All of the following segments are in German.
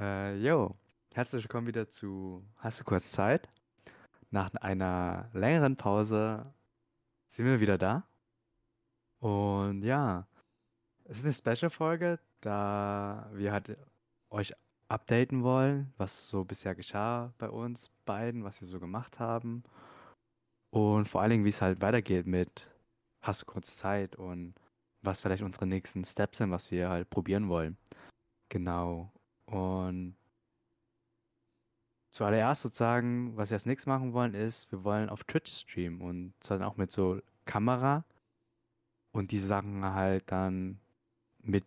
Äh, yo, herzlich willkommen wieder zu Hast du kurz Zeit? Nach einer längeren Pause sind wir wieder da. Und ja, es ist eine Special-Folge, da wir halt euch updaten wollen, was so bisher geschah bei uns beiden, was wir so gemacht haben. Und vor allen Dingen, wie es halt weitergeht mit Hast du kurz Zeit und was vielleicht unsere nächsten Steps sind, was wir halt probieren wollen. Genau. Und zuallererst sozusagen, was wir als nächstes machen wollen, ist, wir wollen auf Twitch streamen und zwar dann auch mit so Kamera und diese Sachen halt dann mit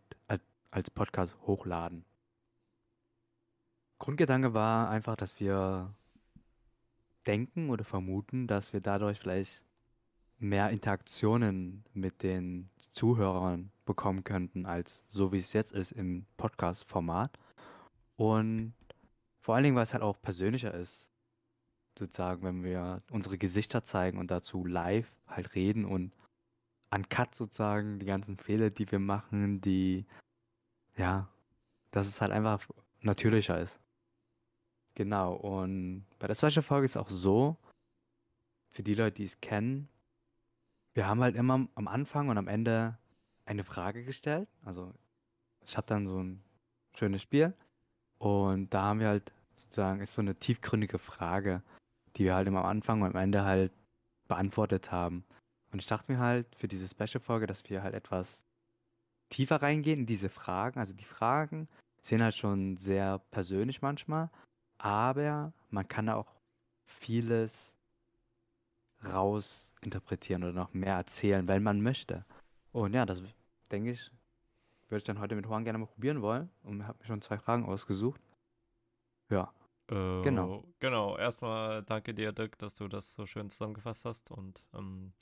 als Podcast hochladen. Grundgedanke war einfach, dass wir denken oder vermuten, dass wir dadurch vielleicht mehr Interaktionen mit den Zuhörern bekommen könnten, als so wie es jetzt ist im Podcast-Format. Und vor allen Dingen, weil es halt auch persönlicher ist, sozusagen, wenn wir unsere Gesichter zeigen und dazu live halt reden und uncut sozusagen die ganzen Fehler, die wir machen, die, ja, dass es halt einfach natürlicher ist. Genau, und bei der zweiten Folge ist es auch so, für die Leute, die es kennen, wir haben halt immer am Anfang und am Ende eine Frage gestellt. Also ich habe dann so ein schönes Spiel und da haben wir halt sozusagen, ist so eine tiefgründige Frage, die wir halt immer am Anfang und am Ende halt beantwortet haben. Und ich dachte mir halt für diese Special-Folge, dass wir halt etwas tiefer reingehen in diese Fragen. Also die Fragen sind halt schon sehr persönlich manchmal, aber man kann auch vieles rausinterpretieren oder noch mehr erzählen, wenn man möchte. Und ja, das denke ich, würde ich dann heute mit Juan gerne mal probieren wollen. Und habe mir schon zwei Fragen ausgesucht. Ja. Äh, genau. Genau. Erstmal danke dir, Dirk, dass du das so schön zusammengefasst hast und ähm,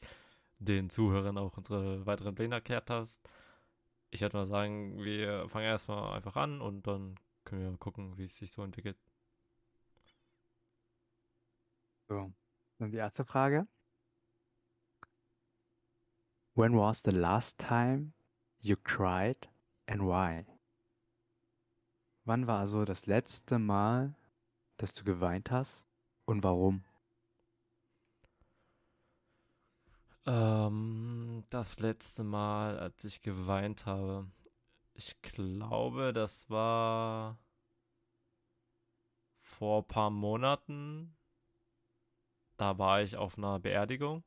den Zuhörern auch unsere weiteren Pläne erklärt hast. Ich würde mal sagen, wir fangen erstmal einfach an und dann können wir gucken, wie es sich so entwickelt. So. Dann die erste Frage. When was the last time you cried and why? Wann war also das letzte Mal, dass du geweint hast und warum? Ähm, das letzte Mal, als ich geweint habe, ich glaube, das war vor ein paar Monaten. Da war ich auf einer Beerdigung.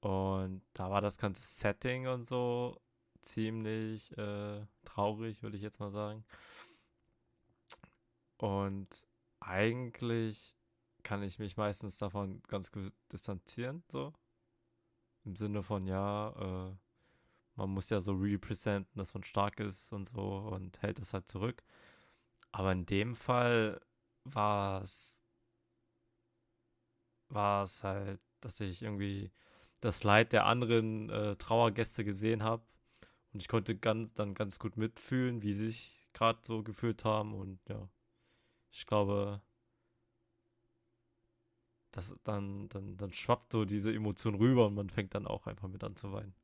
Und da war das ganze Setting und so ziemlich äh, traurig, würde ich jetzt mal sagen. Und eigentlich kann ich mich meistens davon ganz gut distanzieren, so. Im Sinne von, ja, äh, man muss ja so representen, dass man stark ist und so und hält das halt zurück. Aber in dem Fall war es, war es halt, dass ich irgendwie das Leid der anderen äh, Trauergäste gesehen habe. Und ich konnte ganz, dann ganz gut mitfühlen, wie sie sich gerade so gefühlt haben. Und ja, ich glaube, das, dann, dann, dann schwappt so diese Emotion rüber und man fängt dann auch einfach mit an zu weinen.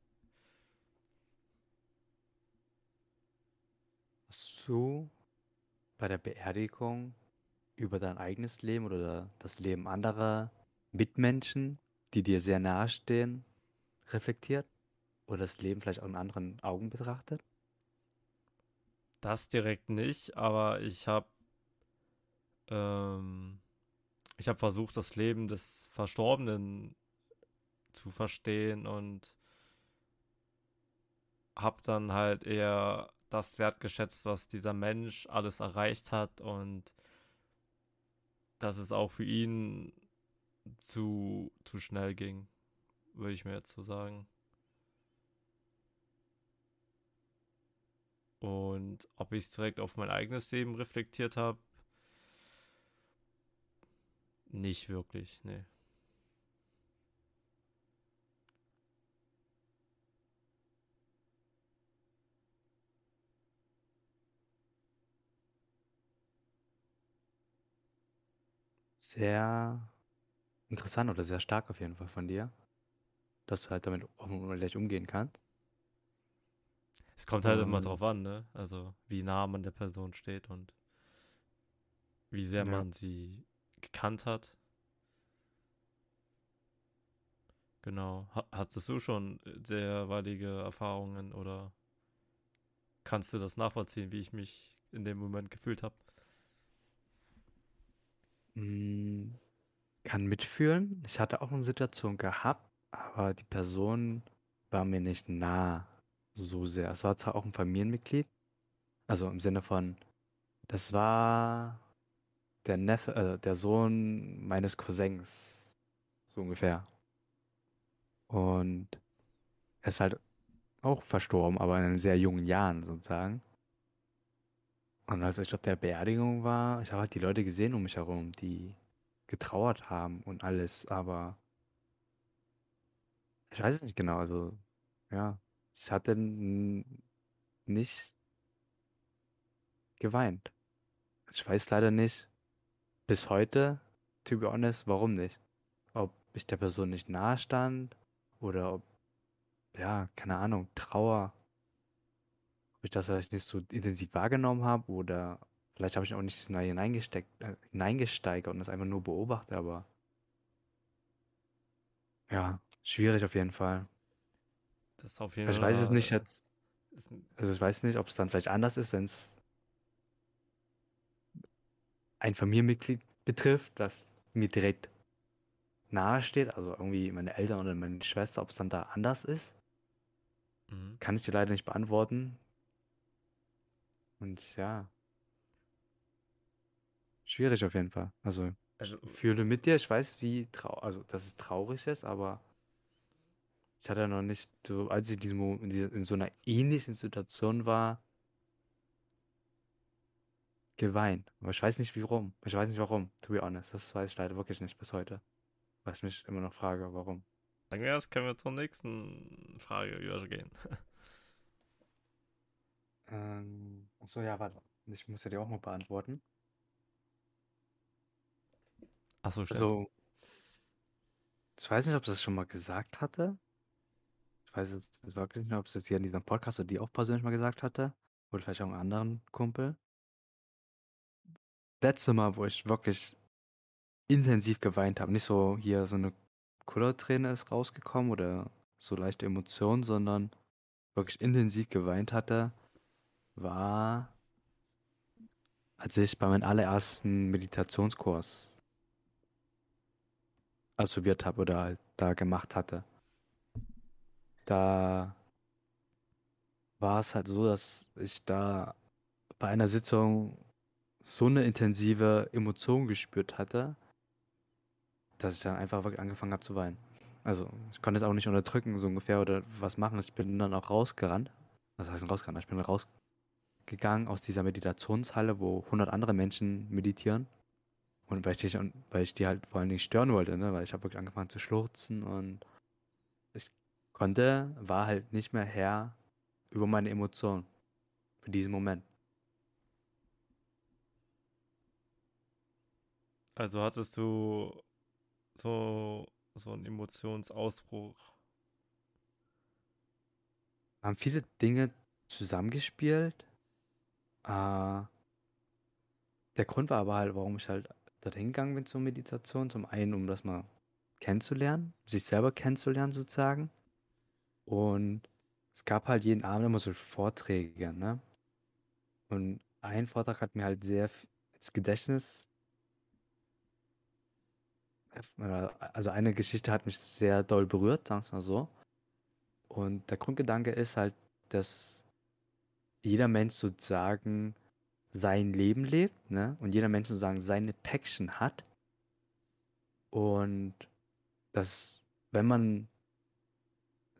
Hast du bei der Beerdigung über dein eigenes Leben oder das Leben anderer Mitmenschen die dir sehr nahe stehen, reflektiert? Oder das Leben vielleicht auch in anderen Augen betrachtet? Das direkt nicht, aber ich habe ähm, ich habe versucht, das Leben des Verstorbenen zu verstehen und habe dann halt eher das wertgeschätzt, was dieser Mensch alles erreicht hat und dass es auch für ihn zu, zu schnell ging, würde ich mir jetzt so sagen. Und ob ich es direkt auf mein eigenes Leben reflektiert habe, nicht wirklich, nee. Sehr Interessant oder sehr stark auf jeden Fall von dir, dass du halt damit offen und ehrlich umgehen kannst. Es kommt halt immer Und drauf an, ne? Also, wie nah man der Person steht und wie sehr ja. man sie gekannt hat. Genau. Ha hattest du schon derweilige Erfahrungen oder kannst du das nachvollziehen, wie ich mich in dem Moment gefühlt habe? Mm, kann mitfühlen. Ich hatte auch eine Situation gehabt, aber die Person war mir nicht nah so sehr. Es war zwar auch ein Familienmitglied, also im Sinne von, das war der Neffe, äh, der Sohn meines Cousins, so ungefähr. Und er ist halt auch verstorben, aber in sehr jungen Jahren sozusagen. Und als ich auf der Beerdigung war, ich habe halt die Leute gesehen um mich herum, die getrauert haben und alles, aber ich weiß es nicht genau. Also, ja, ich hatte nicht geweint. Ich weiß leider nicht bis heute, to be honest, warum nicht. Ob ich der Person nicht nahe stand oder ob, ja, keine Ahnung, Trauer, ob ich das vielleicht nicht so intensiv wahrgenommen habe oder vielleicht habe ich auch nicht so hineingesteckt, äh, hineingesteigert und das einfach nur beobachtet, aber ja, schwierig auf jeden Fall. Das ist auf jeden Also ich weiß es nicht Fall. jetzt, ein- also ich weiß nicht, ob es dann vielleicht anders ist, wenn es ein Familienmitglied betrifft, das mir direkt nahe steht, also irgendwie meine Eltern oder meine Schwester, ob es dann da anders ist, mhm. kann ich dir leider nicht beantworten. Und ja, schwierig auf jeden Fall. Also Also, fühle mit dir, ich weiß, wie trau also dass es traurig ist, aber ich hatte noch nicht so, als ich in diesem in, dieser, in so einer ähnlichen Situation war, geweint. Aber ich weiß nicht warum. Ich weiß nicht warum, to be honest. Das weiß ich leider wirklich nicht bis heute. Weil ich mich immer noch frage, warum. sagen wir können wir zur nächsten Frage übergehen. Ähm, achso, ja, warte. Ich muss ja die auch mal beantworten. Achso, stimmt. Also, ich weiß nicht, ob ich das schon mal gesagt hatte. Ich weiß jetzt wirklich nicht, ob es jetzt hier in diesem Podcast oder die auch persönlich mal gesagt hatte. Oder vielleicht auch einen anderen Kumpel. Letzte Mal, wo ich wirklich intensiv geweint habe. Nicht so hier so eine Kullerträne ist rausgekommen oder so leichte Emotionen, sondern wirklich intensiv geweint hatte, war, als ich bei meinem allerersten Meditationskurs absolviert habe oder halt da gemacht hatte. Da war es halt so, dass ich da bei einer Sitzung so eine intensive Emotion gespürt hatte, dass ich dann einfach wirklich angefangen habe zu weinen. Also ich konnte es auch nicht unterdrücken, so ungefähr, oder was machen. Ich bin dann auch rausgerannt. Was heißt rausgerannt? Ich bin rausgegangen aus dieser Meditationshalle, wo 100 andere Menschen meditieren. Und weil ich die, weil ich die halt vor allem nicht stören wollte, ne? Weil ich habe wirklich angefangen zu schluchzen und konnte, war halt nicht mehr Herr über meine Emotionen für diesen Moment. Also hattest du so, so einen Emotionsausbruch. haben viele Dinge zusammengespielt. Äh, der Grund war aber halt, warum ich halt dorthin gegangen bin zur Meditation. Zum einen, um das mal kennenzulernen, sich selber kennenzulernen sozusagen. Und es gab halt jeden Abend immer so Vorträge, ne? Und ein Vortrag hat mir halt sehr ins Gedächtnis, also eine Geschichte hat mich sehr doll berührt, sagen wir mal so. Und der Grundgedanke ist halt, dass jeder Mensch sozusagen sein Leben lebt, ne? Und jeder Mensch sozusagen seine Päckchen hat. Und dass, wenn man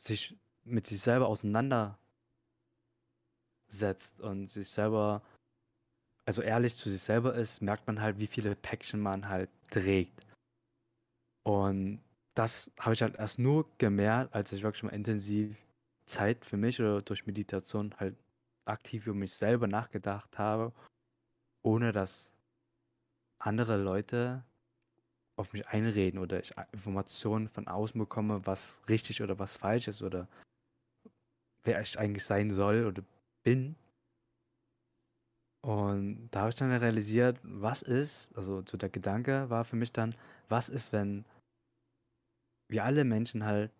sich mit sich selber auseinandersetzt und sich selber, also ehrlich zu sich selber ist, merkt man halt, wie viele Päckchen man halt trägt. Und das habe ich halt erst nur gemerkt, als ich wirklich mal intensiv Zeit für mich oder durch Meditation halt aktiv über mich selber nachgedacht habe, ohne dass andere Leute auf mich einreden oder ich Informationen von außen bekomme, was richtig oder was falsch ist oder wer ich eigentlich sein soll oder bin. Und da habe ich dann realisiert, was ist, also so der Gedanke war für mich dann, was ist, wenn wir alle Menschen halt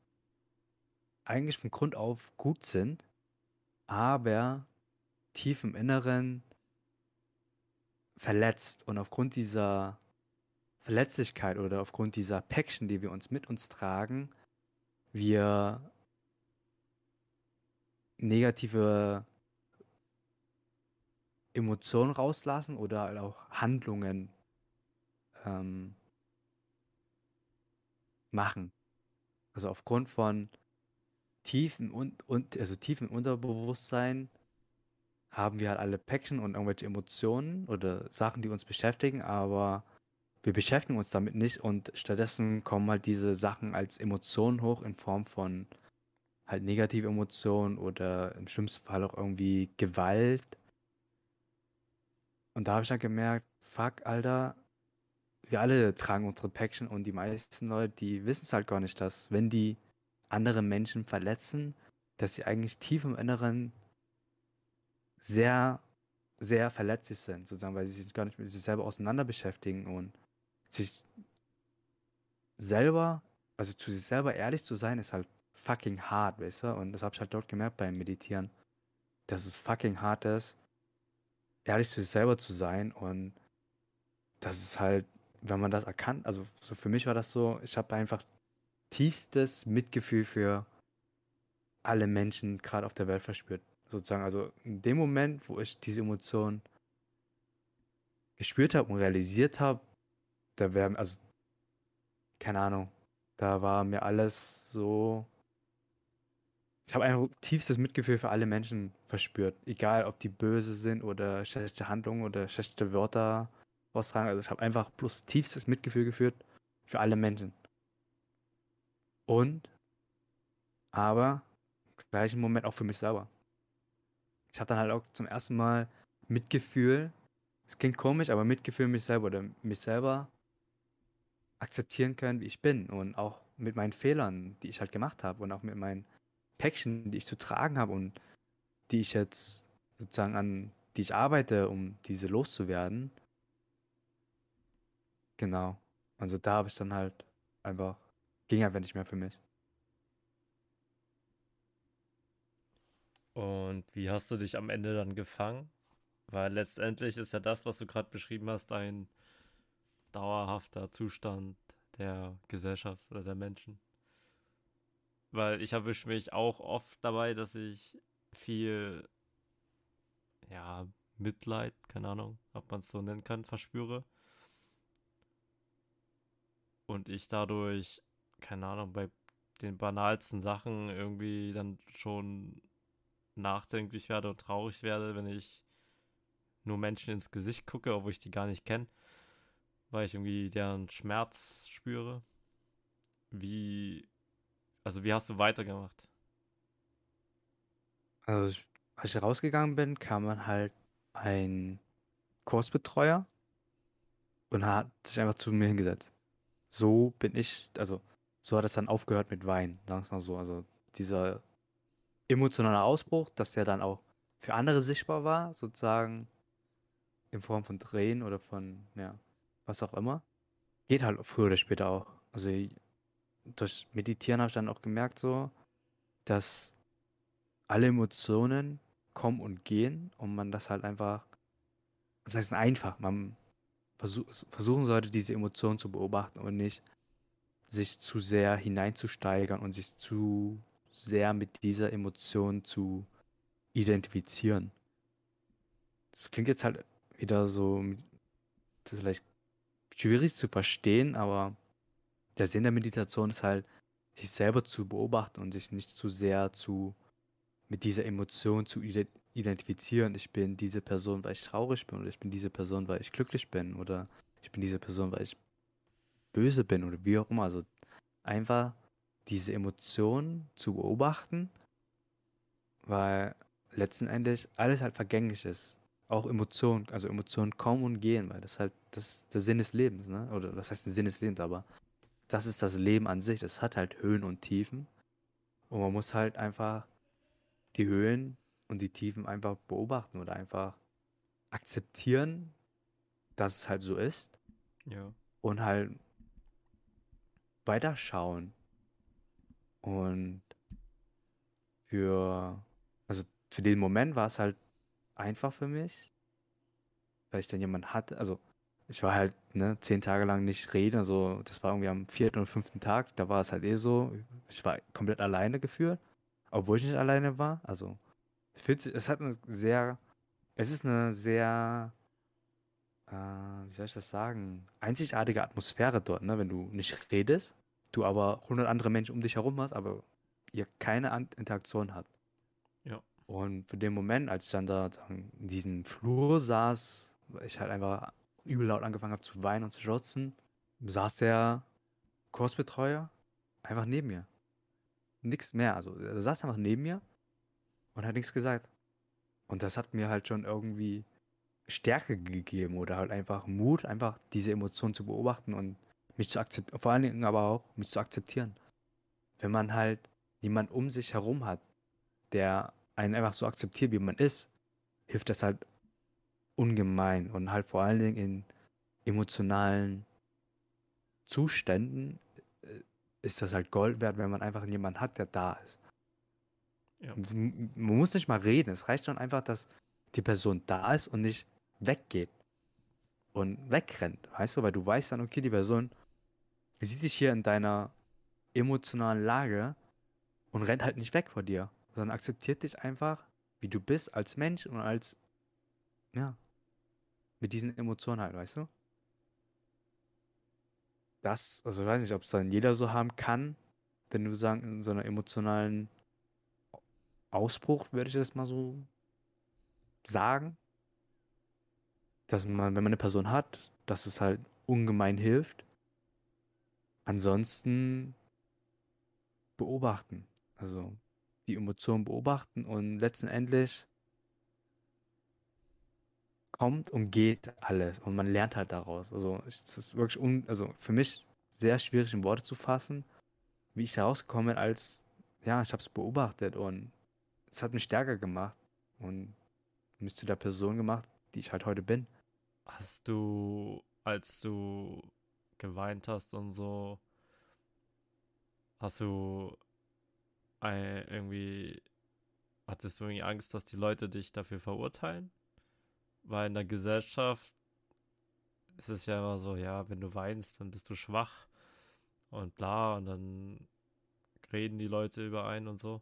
eigentlich von Grund auf gut sind, aber tief im Inneren verletzt und aufgrund dieser Verletzlichkeit oder aufgrund dieser Päckchen, die wir uns mit uns tragen, wir negative Emotionen rauslassen oder halt auch Handlungen ähm, machen. Also aufgrund von tiefen und, und also tiefen Unterbewusstsein haben wir halt alle Päckchen und irgendwelche Emotionen oder Sachen, die uns beschäftigen, aber wir beschäftigen uns damit nicht und stattdessen kommen halt diese Sachen als Emotionen hoch in Form von halt negative Emotionen oder im schlimmsten Fall auch irgendwie Gewalt. Und da habe ich dann gemerkt, fuck, Alter, wir alle tragen unsere Päckchen und die meisten Leute, die wissen es halt gar nicht, dass wenn die andere Menschen verletzen, dass sie eigentlich tief im Inneren sehr, sehr verletzlich sind, sozusagen, weil sie sich gar nicht mit sich selber auseinander beschäftigen und sich selber, also zu sich selber ehrlich zu sein, ist halt fucking hart, weißt du? Und das habe ich halt dort gemerkt beim Meditieren, dass es fucking hart ist, ehrlich zu sich selber zu sein und das ist halt, wenn man das erkannt, also so für mich war das so, ich habe einfach tiefstes Mitgefühl für alle Menschen gerade auf der Welt verspürt. Sozusagen, also in dem Moment, wo ich diese Emotion gespürt habe und realisiert habe, da wäre, also, keine Ahnung, da war mir alles so. Ich habe ein tiefstes Mitgefühl für alle Menschen verspürt. Egal, ob die böse sind oder schlechte Handlungen oder schlechte Wörter austragen. Also ich habe einfach bloß tiefstes Mitgefühl geführt für alle Menschen. Und, aber im gleichen Moment auch für mich selber. Ich habe dann halt auch zum ersten Mal Mitgefühl, es klingt komisch, aber Mitgefühl mich selber oder mich selber akzeptieren können, wie ich bin und auch mit meinen Fehlern, die ich halt gemacht habe und auch mit meinen Päckchen, die ich zu tragen habe und die ich jetzt sozusagen an die ich arbeite, um diese loszuwerden. Genau. Also da habe ich dann halt einfach ging einfach nicht mehr für mich. Und wie hast du dich am Ende dann gefangen? Weil letztendlich ist ja das, was du gerade beschrieben hast, ein dauerhafter Zustand der Gesellschaft oder der Menschen. Weil ich erwische mich auch oft dabei, dass ich viel, ja, Mitleid, keine Ahnung, ob man es so nennen kann, verspüre. Und ich dadurch keine Ahnung, bei den banalsten Sachen irgendwie dann schon nachdenklich werde und traurig werde, wenn ich nur Menschen ins Gesicht gucke, obwohl ich die gar nicht kenne, weil ich irgendwie deren Schmerz spüre. Wie, also wie hast du weitergemacht? Also, als ich rausgegangen bin, kam dann halt ein Kursbetreuer und hat sich einfach zu mir hingesetzt. So bin ich, also so hat es dann aufgehört mit Wein, sagen wir mal so. Also dieser emotionale Ausbruch, dass der dann auch für andere sichtbar war, sozusagen in Form von Tränen oder von, ja, was auch immer, geht halt früher oder später auch. Also durch Meditieren habe ich dann auch gemerkt so, dass alle Emotionen kommen und gehen und man das halt einfach, das heißt einfach, man versuch, versuchen sollte, diese Emotionen zu beobachten und nicht sich zu sehr hineinzusteigern und sich zu sehr mit dieser Emotion zu identifizieren. Das klingt jetzt halt wieder so vielleicht schwierig zu verstehen, aber der Sinn der Meditation ist halt, sich selber zu beobachten und sich nicht zu sehr zu mit dieser Emotion zu identifizieren. Ich bin diese Person, weil ich traurig bin, oder ich bin diese Person, weil ich glücklich bin, oder ich bin diese Person, weil ich böse bin oder wie auch immer. Also einfach diese Emotionen zu beobachten, weil letzten Endes alles halt vergänglich ist. Auch Emotionen, also Emotionen kommen und gehen, weil das halt, das ist der Sinn des Lebens, ne? Oder das heißt der Sinn des Lebens, aber das ist das Leben an sich. Das hat halt Höhen und Tiefen. Und man muss halt einfach die Höhen und die Tiefen einfach beobachten oder einfach akzeptieren, dass es halt so ist Ja. und halt weiterschauen. Und für, also für den Moment war es halt einfach für mich, weil ich dann jemanden hatte, also ich war halt, ne, zehn Tage lang nicht reden, also das war irgendwie am vierten und fünften Tag, da war es halt eh so, ich war komplett alleine gefühlt, obwohl ich nicht alleine war, also sich, es hat eine sehr, es ist eine sehr, äh, wie soll ich das sagen, einzigartige Atmosphäre dort, ne, wenn du nicht redest, du aber 100 andere Menschen um dich herum hast, aber ihr keine Interaktion habt. Und für den Moment, als ich dann da in diesem Flur saß, weil ich halt einfach übel laut angefangen habe zu weinen und zu schlotzen, saß der Kursbetreuer einfach neben mir. Nichts mehr. Also er saß einfach neben mir und hat nichts gesagt. Und das hat mir halt schon irgendwie Stärke gegeben oder halt einfach Mut, einfach diese Emotionen zu beobachten und mich zu akzeptieren, vor allen Dingen aber auch mich zu akzeptieren. Wenn man halt niemand um sich herum hat, der einen einfach so akzeptiert, wie man ist, hilft das halt ungemein und halt vor allen Dingen in emotionalen Zuständen äh, ist das halt Gold wert, wenn man einfach jemanden hat, der da ist. Ja. Man muss nicht mal reden, es reicht schon einfach, dass die Person da ist und nicht weggeht und wegrennt, weißt du, weil du weißt dann, okay, die Person sieht dich hier in deiner emotionalen Lage und rennt halt nicht weg vor dir, sondern akzeptiert dich einfach, wie du bist als Mensch und als, ja, mit diesen Emotionen halt, weißt du? Das, also ich weiß nicht, ob es dann jeder so haben kann, wenn du sagen, in so einer emotionalen Ausbruch, würde ich das mal so sagen, dass man, wenn man eine Person hat, dass es halt ungemein hilft. Ansonsten beobachten. Also die Emotionen beobachten und letztendlich kommt und geht alles und man lernt halt daraus. Also es ist wirklich un also für mich sehr schwierig in Worte zu fassen, wie ich da rausgekommen bin, als ja, ich habe es beobachtet und es hat mich stärker gemacht und mich zu der Person gemacht, die ich halt heute bin. Hast du, als du geweint hast und so, hast du irgendwie, hattest du irgendwie Angst, dass die Leute dich dafür verurteilen? Weil in der Gesellschaft ist es ja immer so, ja, wenn du weinst, dann bist du schwach und bla und dann reden die Leute über einen und so.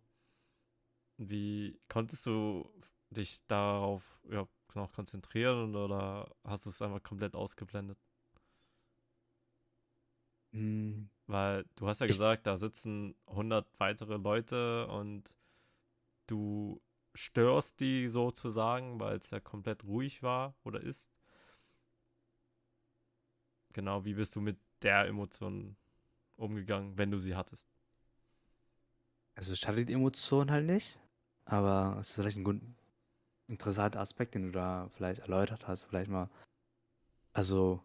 Wie konntest du dich darauf ja, noch konzentrieren oder hast du es einfach komplett ausgeblendet? Hm, Weil du hast ja Ich, gesagt, da sitzen 100 weitere Leute und du störst die sozusagen, weil es ja komplett ruhig war oder ist. Genau, wie bist du mit der Emotion umgegangen, wenn du sie hattest? also ich hatte die Emotion halt nicht, aber es ist vielleicht ein gut, interessanter Aspekt, den du da vielleicht erläutert hast, vielleicht mal, also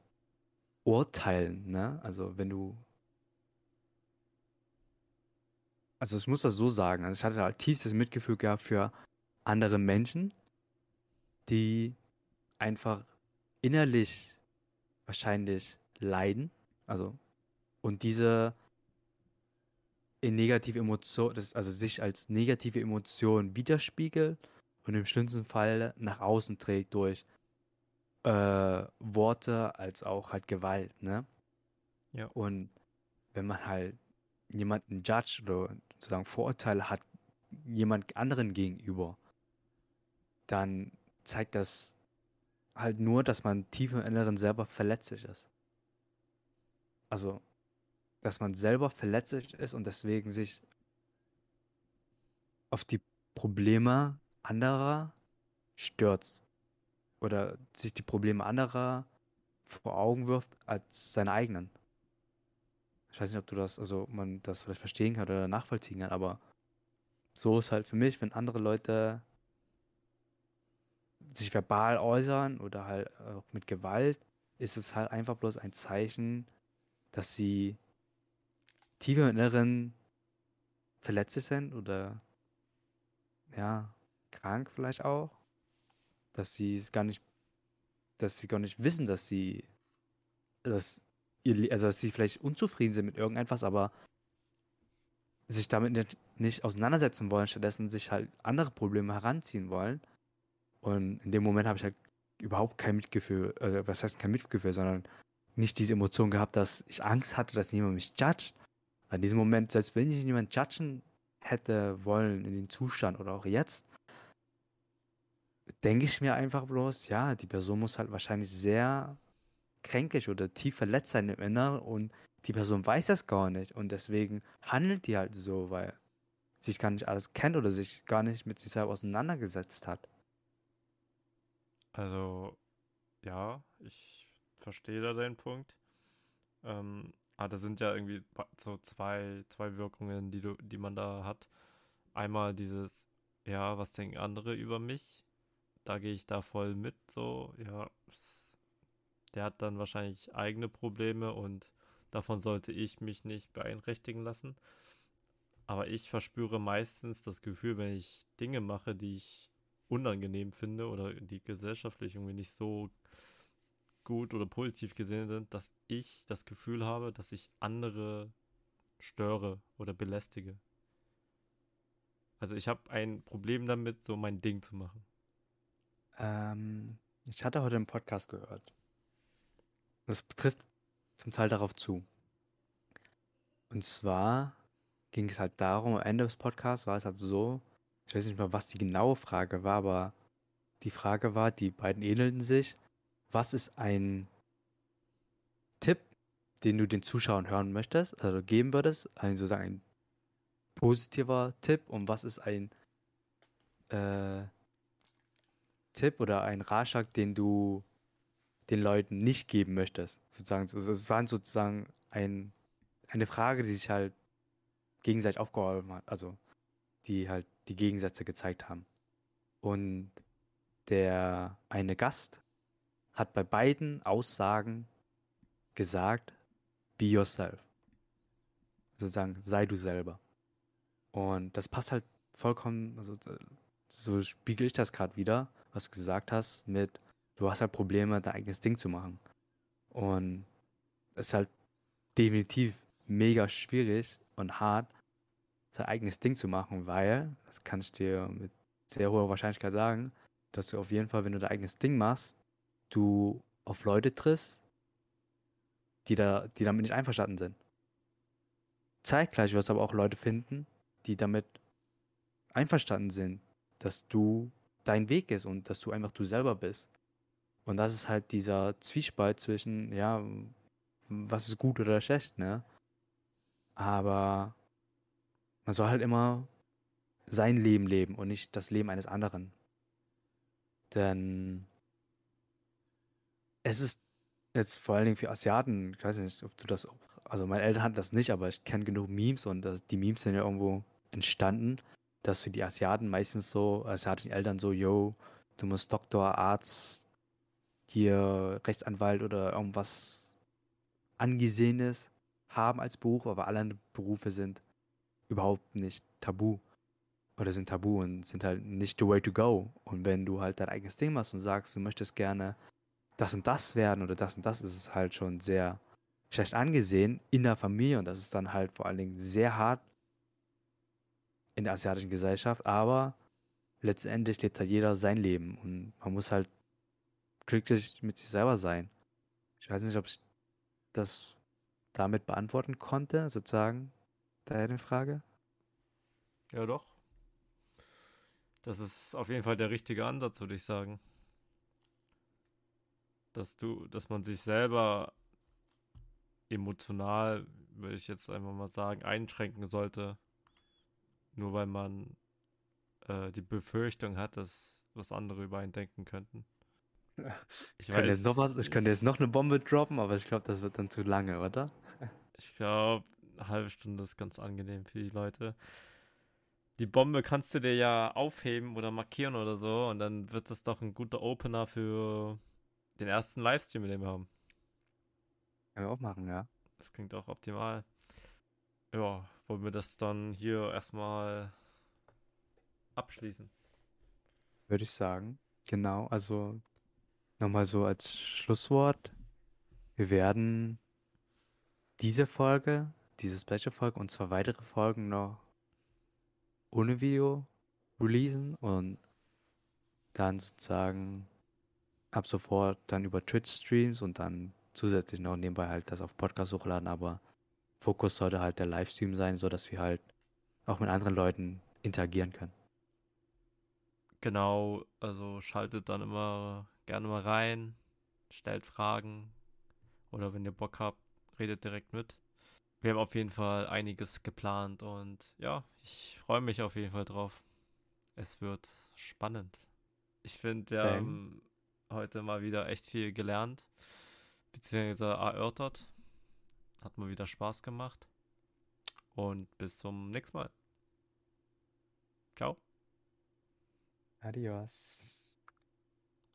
urteilen, ne? Also wenn du, also ich muss das so sagen, also ich hatte halt tiefstes Mitgefühl gehabt für andere Menschen, die einfach innerlich wahrscheinlich leiden, also und diese in negative Emotionen, also sich als negative Emotion widerspiegelt und im schlimmsten Fall nach außen trägt durch äh, Worte als auch halt Gewalt, ne? Ja. Und wenn man halt jemanden judge oder sozusagen Vorurteile hat, jemand anderen gegenüber, dann zeigt das halt nur, dass man tief im Inneren selber verletzlich ist. Also, dass man selber verletzlich ist und deswegen sich auf die Probleme anderer stürzt oder sich die Probleme anderer vor Augen wirft als seine eigenen. Ich weiß nicht, ob du das, also man das vielleicht verstehen kann oder nachvollziehen kann, aber so ist halt für mich, wenn andere Leute sich verbal äußern oder halt auch mit Gewalt, ist es halt einfach bloß ein Zeichen, dass sie tief im Inneren verletzlich sind oder ja, krank vielleicht auch. Dass sie es gar nicht, dass sie gar nicht wissen, dass sie, dass ihr, also dass sie vielleicht unzufrieden sind mit irgendetwas, aber sich damit nicht, auseinandersetzen wollen, stattdessen sich halt andere Probleme heranziehen wollen. Und in dem Moment habe ich halt überhaupt kein Mitgefühl, äh, was heißt kein Mitgefühl, sondern nicht diese Emotion gehabt, dass ich Angst hatte, dass jemand mich judgt. In diesem Moment, selbst wenn ich jemand judgen hätte wollen in den Zustand oder auch jetzt, denke ich mir einfach bloß, ja, die Person muss halt wahrscheinlich sehr kränklich oder tief verletzt sein im Inneren und die Person weiß das gar nicht und deswegen handelt die halt so, weil sie sich gar nicht alles kennt oder sich gar nicht mit sich selber auseinandergesetzt hat. Also, ja, ich verstehe da deinen Punkt. Ähm, aber das sind ja irgendwie so zwei, zwei Wirkungen, die du, die man da hat. Einmal dieses, ja, was denken andere über mich? Da gehe ich da voll mit, so, ja, der hat dann wahrscheinlich eigene Probleme und davon sollte ich mich nicht beeinträchtigen lassen. Aber ich verspüre meistens das Gefühl, wenn ich Dinge mache, die ich unangenehm finde oder die gesellschaftlich irgendwie nicht so gut oder positiv gesehen sind, dass ich das Gefühl habe, dass ich andere störe oder belästige. Also ich habe ein Problem damit, so mein Ding zu machen. Ähm, ich hatte heute einen Podcast gehört. Das betrifft zum Teil darauf zu. Und zwar ging es halt darum, am Ende des Podcasts war es halt so, ich weiß nicht mal, was die genaue Frage war, aber die Frage war, die beiden ähnelten sich. Was ist ein Tipp, den du den Zuschauern hören möchtest, also geben würdest, ein sozusagen ein positiver Tipp und was ist ein äh, Tipp oder ein Ratschlag, den du den Leuten nicht geben möchtest. Sozusagen, also es waren sozusagen ein, eine Frage, die sich halt gegenseitig aufgehoben hat, also die halt die Gegensätze gezeigt haben. Und der eine Gast hat bei beiden Aussagen gesagt, be yourself. Sozusagen, sei du selber. Und das passt halt vollkommen, also so spiegel ich das gerade wieder, was du gesagt hast, mit du hast halt Probleme, dein eigenes Ding zu machen. Und es ist halt definitiv mega schwierig und hart, sein eigenes Ding zu machen, weil, das kann ich dir mit sehr hoher Wahrscheinlichkeit sagen, dass du auf jeden Fall, wenn du dein eigenes Ding machst, du auf Leute triffst, die, da, die damit nicht einverstanden sind. Zeitgleich wirst du aber auch Leute finden, die damit einverstanden sind, dass du dein Weg ist und dass du einfach du selber bist. Und das ist halt dieser Zwiespalt zwischen, ja, was ist gut oder schlecht, ne? Aber man soll halt immer sein Leben leben und nicht das Leben eines anderen. Denn es ist jetzt vor allen Dingen für Asiaten, ich weiß nicht, ob du das auch, also meine Eltern hatten das nicht, aber ich kenne genug Memes und das, die Memes sind ja irgendwo entstanden, dass für die Asiaten meistens so, asiatischen Eltern so, yo, du musst Doktor, Arzt, hier Rechtsanwalt oder irgendwas Angesehenes haben als Beruf, aber alle Berufe sind überhaupt nicht tabu oder sind tabu und sind halt nicht the way to go. Und wenn du halt dein eigenes Ding machst und sagst, du möchtest gerne das und das werden oder das und das, ist es halt schon sehr schlecht angesehen in der Familie. Und das ist dann halt vor allen Dingen sehr hart in der asiatischen Gesellschaft, aber letztendlich lebt halt jeder sein Leben. Und man muss halt glücklich mit sich selber sein. Ich weiß nicht, ob ich das damit beantworten konnte, sozusagen, deine Frage. Ja, doch. Das ist auf jeden Fall der richtige Ansatz, würde ich sagen. Dass du, dass man sich selber emotional, würde ich jetzt einfach mal sagen, einschränken sollte. Nur weil man äh, die Befürchtung hat, dass was andere über einen denken könnten. Ich, ich könnte jetzt noch was, ich könnte jetzt noch eine Bombe droppen, aber ich glaube, das wird dann zu lange, oder? Ich glaube, eine halbe Stunde ist ganz angenehm für die Leute. Die Bombe kannst du dir ja aufheben oder markieren oder so und dann wird das doch ein guter Opener für den ersten Livestream, den wir haben. Können wir auch machen, ja. Das klingt auch optimal. Ja, wollen wir das dann hier erstmal abschließen? Würde ich sagen. Genau, also nochmal so als Schlusswort. Wir werden diese Folge, diese Special-Folge und zwei weitere Folgen noch ohne Video releasen und dann sozusagen ab sofort dann über Twitch-Streams und dann zusätzlich noch nebenbei halt das auf Podcast hochladen, aber Fokus sollte halt der Livestream sein, sodass wir halt auch mit anderen Leuten interagieren können. Genau, also schaltet dann immer gerne mal rein, stellt Fragen oder wenn ihr Bock habt, redet direkt mit. Wir haben auf jeden Fall einiges geplant und ja, ich freue mich auf jeden Fall drauf. Es wird spannend. Ich finde, wir Same. haben heute mal wieder echt viel gelernt, beziehungsweise erörtert. Hat mal wieder Spaß gemacht. Und bis zum nächsten Mal. Ciao. Adios.